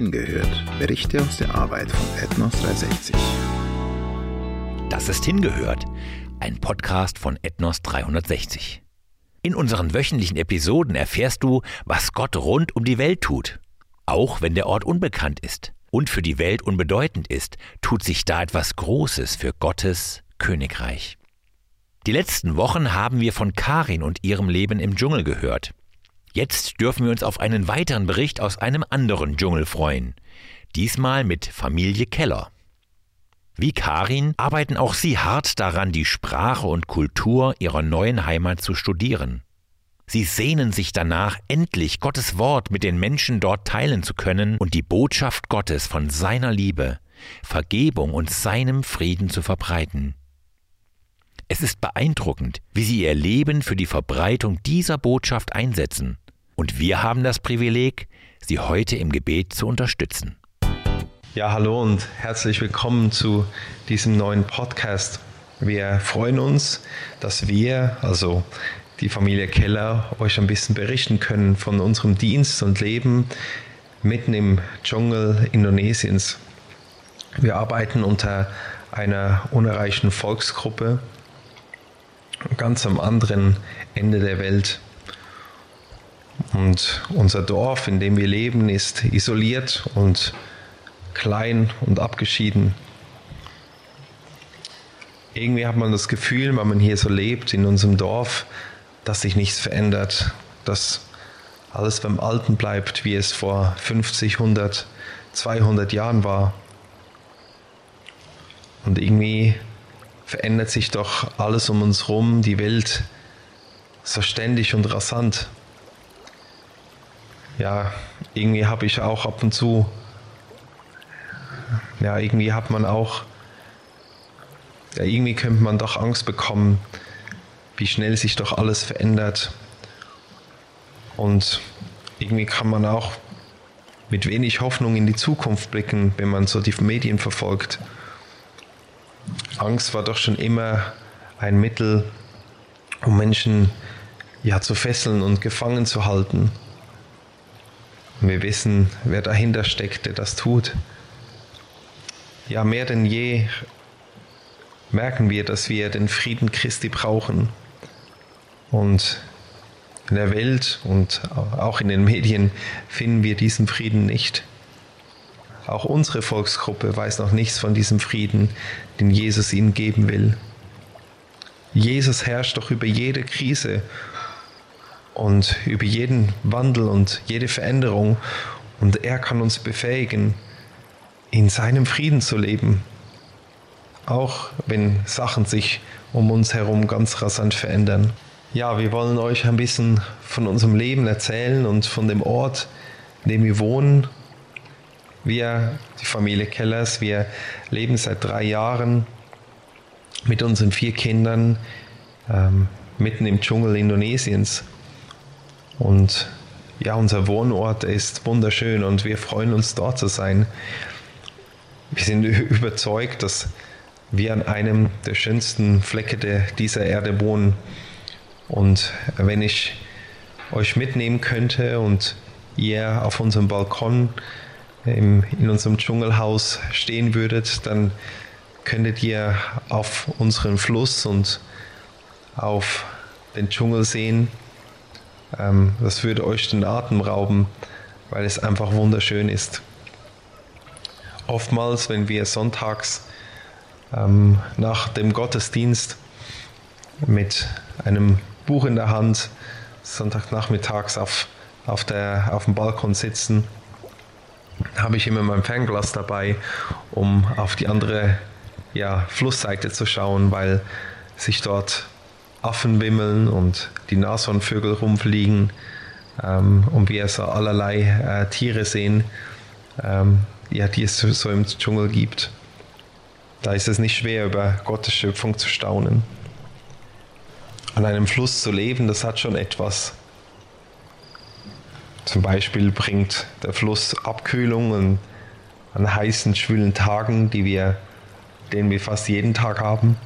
Hingehört. Berichte aus der Arbeit von Ethnos 360. Das ist Hingehört, ein Podcast von Ethnos 360. In unseren wöchentlichen Episoden erfährst du, was Gott rund um die Welt tut. Auch wenn der Ort unbekannt ist und für die Welt unbedeutend ist, tut sich da etwas Großes für Gottes Königreich. Die letzten Wochen haben wir von Karin und ihrem Leben im Dschungel gehört. Jetzt dürfen wir uns auf einen weiteren Bericht aus einem anderen Dschungel freuen. Diesmal mit Familie Keller. Wie Karin arbeiten auch sie hart daran, die Sprache und Kultur ihrer neuen Heimat zu studieren. Sie sehnen sich danach, endlich Gottes Wort mit den Menschen dort teilen zu können und die Botschaft Gottes von seiner Liebe, Vergebung und seinem Frieden zu verbreiten. Es ist beeindruckend, wie sie ihr Leben für die Verbreitung dieser Botschaft einsetzen. Und wir haben das Privileg, sie heute im Gebet zu unterstützen. Ja, hallo und herzlich willkommen zu diesem neuen Podcast. Wir freuen uns, dass wir, also die Familie Keller, euch ein bisschen berichten können von unserem Dienst und Leben mitten im Dschungel Indonesiens. Wir arbeiten unter einer unerreichten Volksgruppe ganz am anderen Ende der Welt. Und unser Dorf, in dem wir leben, ist isoliert und klein und abgeschieden. Irgendwie hat man das Gefühl, wenn man hier so lebt in unserem Dorf, dass sich nichts verändert, dass alles beim Alten bleibt, wie es vor 50, 100, 200 Jahren war. Und irgendwie verändert sich doch alles um uns herum, die Welt so ständig und rasant. Ja, irgendwie habe ich auch ab und zu, ja, irgendwie hat man auch, ja, irgendwie könnte man doch Angst bekommen, wie schnell sich doch alles verändert. Und irgendwie kann man auch mit wenig Hoffnung in die Zukunft blicken, wenn man so die Medien verfolgt. Angst war doch schon immer ein Mittel, um Menschen ja zu fesseln und gefangen zu halten. Wir wissen, wer dahinter steckt, der das tut. Ja, mehr denn je merken wir, dass wir den Frieden Christi brauchen. Und in der Welt und auch in den Medien finden wir diesen Frieden nicht. Auch unsere Volksgruppe weiß noch nichts von diesem Frieden, den Jesus ihnen geben will. Jesus herrscht doch über jede Krise und über jeden Wandel und jede Veränderung und er kann uns befähigen, in seinem Frieden zu leben, auch wenn Sachen sich um uns herum ganz rasant verändern. Ja, wir wollen euch ein bisschen von unserem Leben erzählen und von dem Ort, in dem wir wohnen wir, die Familie Kellers, wir leben seit drei Jahren mit unseren vier Kindern ähm, mitten im Dschungel Indonesiens. Und ja, unser Wohnort ist wunderschön und wir freuen uns dort zu sein. Wir sind überzeugt, dass wir an einem der schönsten Flecke der, dieser Erde wohnen. Und wenn ich euch mitnehmen könnte und ihr auf unserem Balkon im, in unserem Dschungelhaus stehen würdet, dann könntet ihr auf unseren Fluss und auf den Dschungel sehen. Ähm, das würde euch den Atem rauben, weil es einfach wunderschön ist. Oftmals, wenn wir sonntags ähm, nach dem Gottesdienst mit einem Buch in der Hand Sonntagnachmittags auf, auf, der, auf dem Balkon sitzen, habe ich immer mein Fernglas dabei, um auf die andere ja, Flussseite zu schauen, weil sich dort Affen wimmeln und die Nashornvögel rumfliegen ähm, und wir so allerlei äh, Tiere sehen, ähm, ja, die es so im Dschungel gibt. Da ist es nicht schwer, über Gottes Schöpfung zu staunen. An einem Fluss zu leben, das hat schon etwas. Zum Beispiel bringt der Fluss Abkühlung an, an heißen, schwülen Tagen, die wir, den wir fast jeden Tag haben.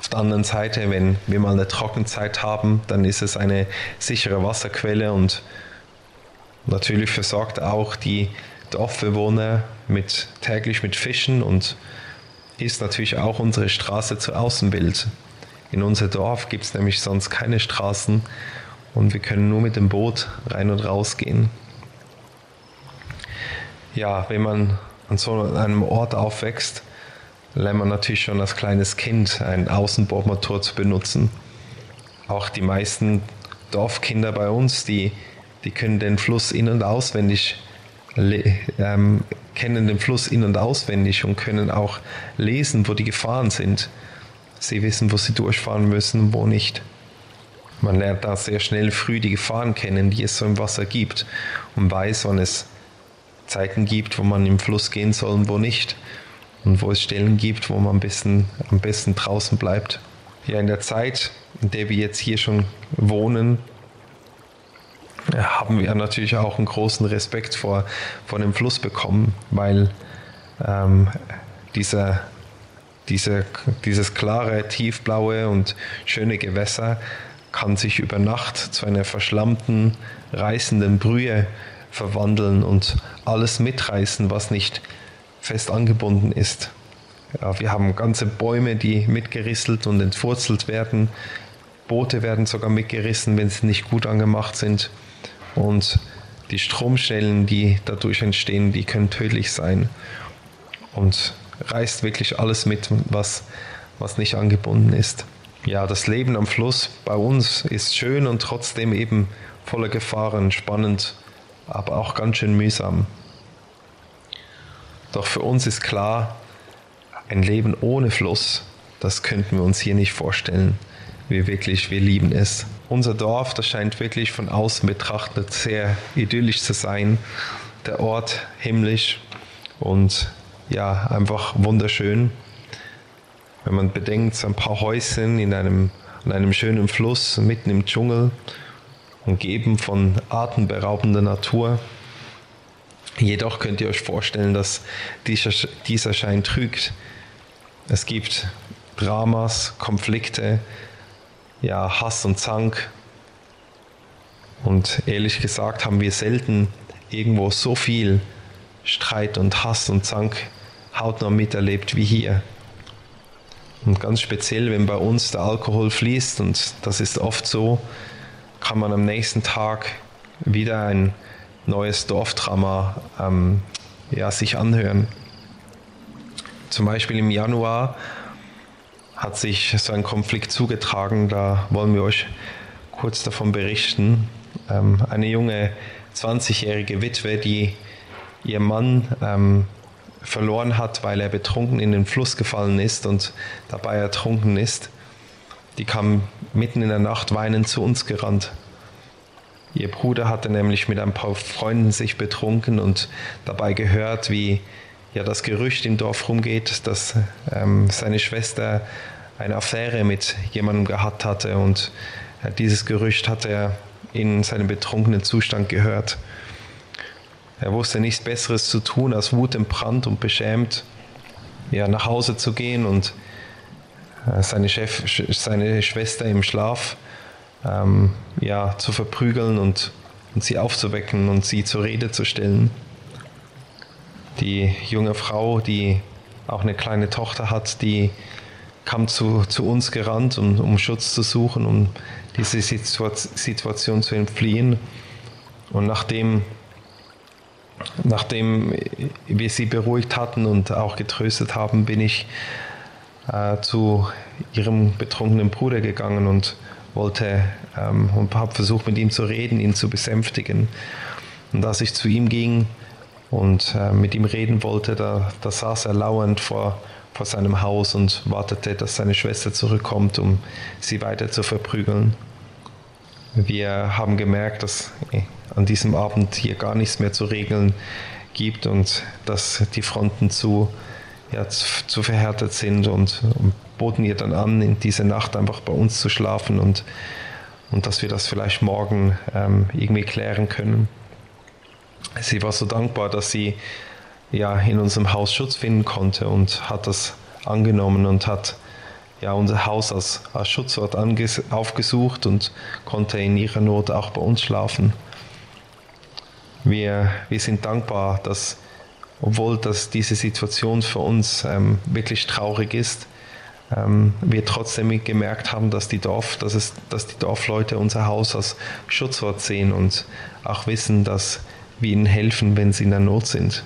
Auf der anderen Seite, wenn wir mal eine Trockenzeit haben, dann ist es eine sichere Wasserquelle und natürlich versorgt auch die Dorfbewohner mit, täglich mit Fischen und ist natürlich auch unsere Straße zu Außenbild. In unser Dorf gibt es nämlich sonst keine Straßen und wir können nur mit dem Boot rein und raus gehen. Ja, wenn man an so einem Ort aufwächst, lernt man natürlich schon als kleines Kind ein Außenbordmotor zu benutzen. Auch die meisten Dorfkinder bei uns, die, die können den Fluss in- und auswendig ähm, kennen den Fluss in- und auswendig und können auch lesen, wo die Gefahren sind. Sie wissen, wo sie durchfahren müssen und wo nicht. Man lernt da sehr schnell früh die Gefahren kennen, die es so im Wasser gibt und weiß, wann es Zeiten gibt, wo man im Fluss gehen soll und wo nicht. Und wo es Stellen gibt, wo man am besten, am besten draußen bleibt. Ja, in der Zeit, in der wir jetzt hier schon wohnen, haben wir natürlich auch einen großen Respekt vor, vor dem Fluss bekommen, weil ähm, dieser, diese, dieses klare, tiefblaue und schöne Gewässer kann sich über Nacht zu einer verschlammten, reißenden Brühe verwandeln und alles mitreißen, was nicht fest angebunden ist. Ja, wir haben ganze Bäume, die mitgerisselt und entwurzelt werden. Boote werden sogar mitgerissen, wenn sie nicht gut angemacht sind. Und die Stromstellen, die dadurch entstehen, die können tödlich sein. Und reißt wirklich alles mit, was, was nicht angebunden ist. Ja, das Leben am Fluss bei uns ist schön und trotzdem eben voller Gefahren, spannend, aber auch ganz schön mühsam. Doch für uns ist klar, ein Leben ohne Fluss, das könnten wir uns hier nicht vorstellen. Wir wirklich, wir lieben es. Unser Dorf, das scheint wirklich von außen betrachtet sehr idyllisch zu sein. Der Ort himmlisch und ja, einfach wunderschön. Wenn man bedenkt, so ein paar Häuschen in einem, an einem schönen Fluss mitten im Dschungel, umgeben von atemberaubender Natur. Jedoch könnt ihr euch vorstellen, dass dieser, dieser Schein trügt. Es gibt Dramas, Konflikte, ja, Hass und Zank. Und ehrlich gesagt haben wir selten irgendwo so viel Streit und Hass und Zank hautnah miterlebt wie hier. Und ganz speziell, wenn bei uns der Alkohol fließt, und das ist oft so, kann man am nächsten Tag wieder ein neues Dorfdrama ähm, ja, sich anhören. Zum Beispiel im Januar hat sich so ein Konflikt zugetragen, da wollen wir euch kurz davon berichten. Ähm, eine junge 20-jährige Witwe, die ihr Mann ähm, verloren hat, weil er betrunken in den Fluss gefallen ist und dabei ertrunken ist, die kam mitten in der Nacht weinend zu uns gerannt. Ihr Bruder hatte nämlich mit ein paar Freunden sich betrunken und dabei gehört, wie ja das Gerücht im Dorf rumgeht, dass ähm, seine Schwester eine Affäre mit jemandem gehabt hatte und äh, dieses Gerücht hat er in seinem betrunkenen Zustand gehört. Er wusste nichts Besseres zu tun, als wutentbrannt und beschämt ja, nach Hause zu gehen und äh, seine, Chef, seine Schwester im Schlaf ähm, ja, zu verprügeln und, und sie aufzuwecken und sie zur Rede zu stellen. Die junge Frau, die auch eine kleine Tochter hat, die kam zu, zu uns gerannt, um, um Schutz zu suchen, um diese Situation zu entfliehen. Und nachdem, nachdem wir sie beruhigt hatten und auch getröstet haben, bin ich äh, zu ihrem betrunkenen Bruder gegangen und wollte ähm, und habe versucht mit ihm zu reden, ihn zu besänftigen. Und als ich zu ihm ging und äh, mit ihm reden wollte, da, da saß er lauernd vor, vor seinem Haus und wartete, dass seine Schwester zurückkommt, um sie weiter zu verprügeln. Wir haben gemerkt, dass äh, an diesem Abend hier gar nichts mehr zu regeln gibt und dass die Fronten zu, ja, zu, zu verhärtet sind und, und boten ihr dann an, in dieser Nacht einfach bei uns zu schlafen und, und dass wir das vielleicht morgen ähm, irgendwie klären können. Sie war so dankbar, dass sie ja in unserem Haus Schutz finden konnte und hat das angenommen und hat ja unser Haus als, als Schutzort aufgesucht und konnte in ihrer Not auch bei uns schlafen. Wir, wir sind dankbar, dass, obwohl dass diese Situation für uns ähm, wirklich traurig ist, ähm, wir trotzdem gemerkt haben, dass die, Dorf, dass, es, dass die Dorfleute unser Haus als Schutzwort sehen und auch wissen, dass wir ihnen helfen, wenn sie in der Not sind.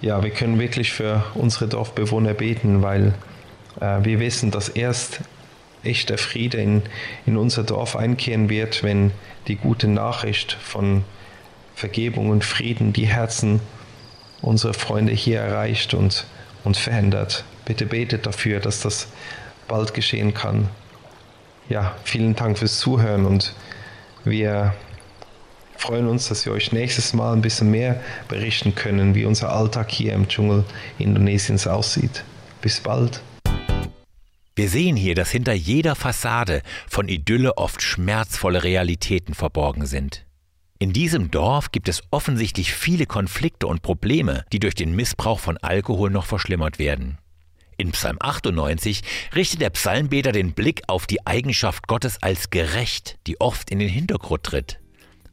Ja, wir können wirklich für unsere Dorfbewohner beten, weil äh, wir wissen, dass erst echter Friede in, in unser Dorf einkehren wird, wenn die gute Nachricht von Vergebung und Frieden die Herzen unserer Freunde hier erreicht und, und verändert. Bitte betet dafür, dass das bald geschehen kann. Ja, vielen Dank fürs Zuhören und wir freuen uns, dass wir euch nächstes Mal ein bisschen mehr berichten können, wie unser Alltag hier im Dschungel Indonesiens aussieht. Bis bald. Wir sehen hier, dass hinter jeder Fassade von Idylle oft schmerzvolle Realitäten verborgen sind. In diesem Dorf gibt es offensichtlich viele Konflikte und Probleme, die durch den Missbrauch von Alkohol noch verschlimmert werden. In Psalm 98 richtet der Psalmbeter den Blick auf die Eigenschaft Gottes als gerecht, die oft in den Hintergrund tritt,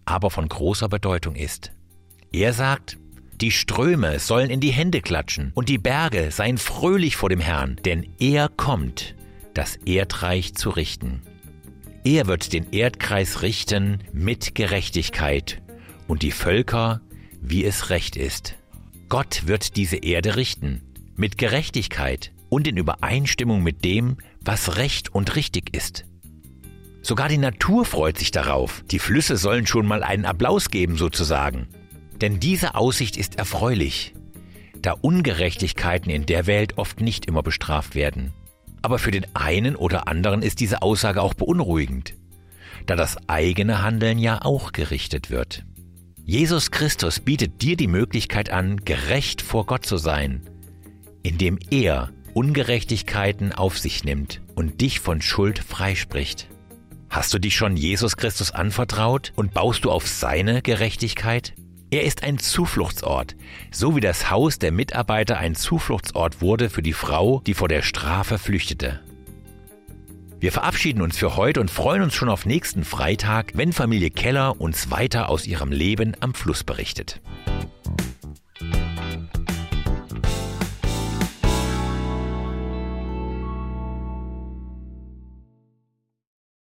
aber von großer Bedeutung ist. Er sagt, die Ströme sollen in die Hände klatschen und die Berge seien fröhlich vor dem Herrn, denn er kommt, das Erdreich zu richten. Er wird den Erdkreis richten mit Gerechtigkeit und die Völker, wie es recht ist. Gott wird diese Erde richten mit Gerechtigkeit und in Übereinstimmung mit dem, was recht und richtig ist. Sogar die Natur freut sich darauf. Die Flüsse sollen schon mal einen Applaus geben sozusagen. Denn diese Aussicht ist erfreulich, da Ungerechtigkeiten in der Welt oft nicht immer bestraft werden. Aber für den einen oder anderen ist diese Aussage auch beunruhigend, da das eigene Handeln ja auch gerichtet wird. Jesus Christus bietet dir die Möglichkeit an, gerecht vor Gott zu sein, indem er Ungerechtigkeiten auf sich nimmt und dich von Schuld freispricht. Hast du dich schon Jesus Christus anvertraut und baust du auf seine Gerechtigkeit? Er ist ein Zufluchtsort, so wie das Haus der Mitarbeiter ein Zufluchtsort wurde für die Frau, die vor der Strafe flüchtete. Wir verabschieden uns für heute und freuen uns schon auf nächsten Freitag, wenn Familie Keller uns weiter aus ihrem Leben am Fluss berichtet.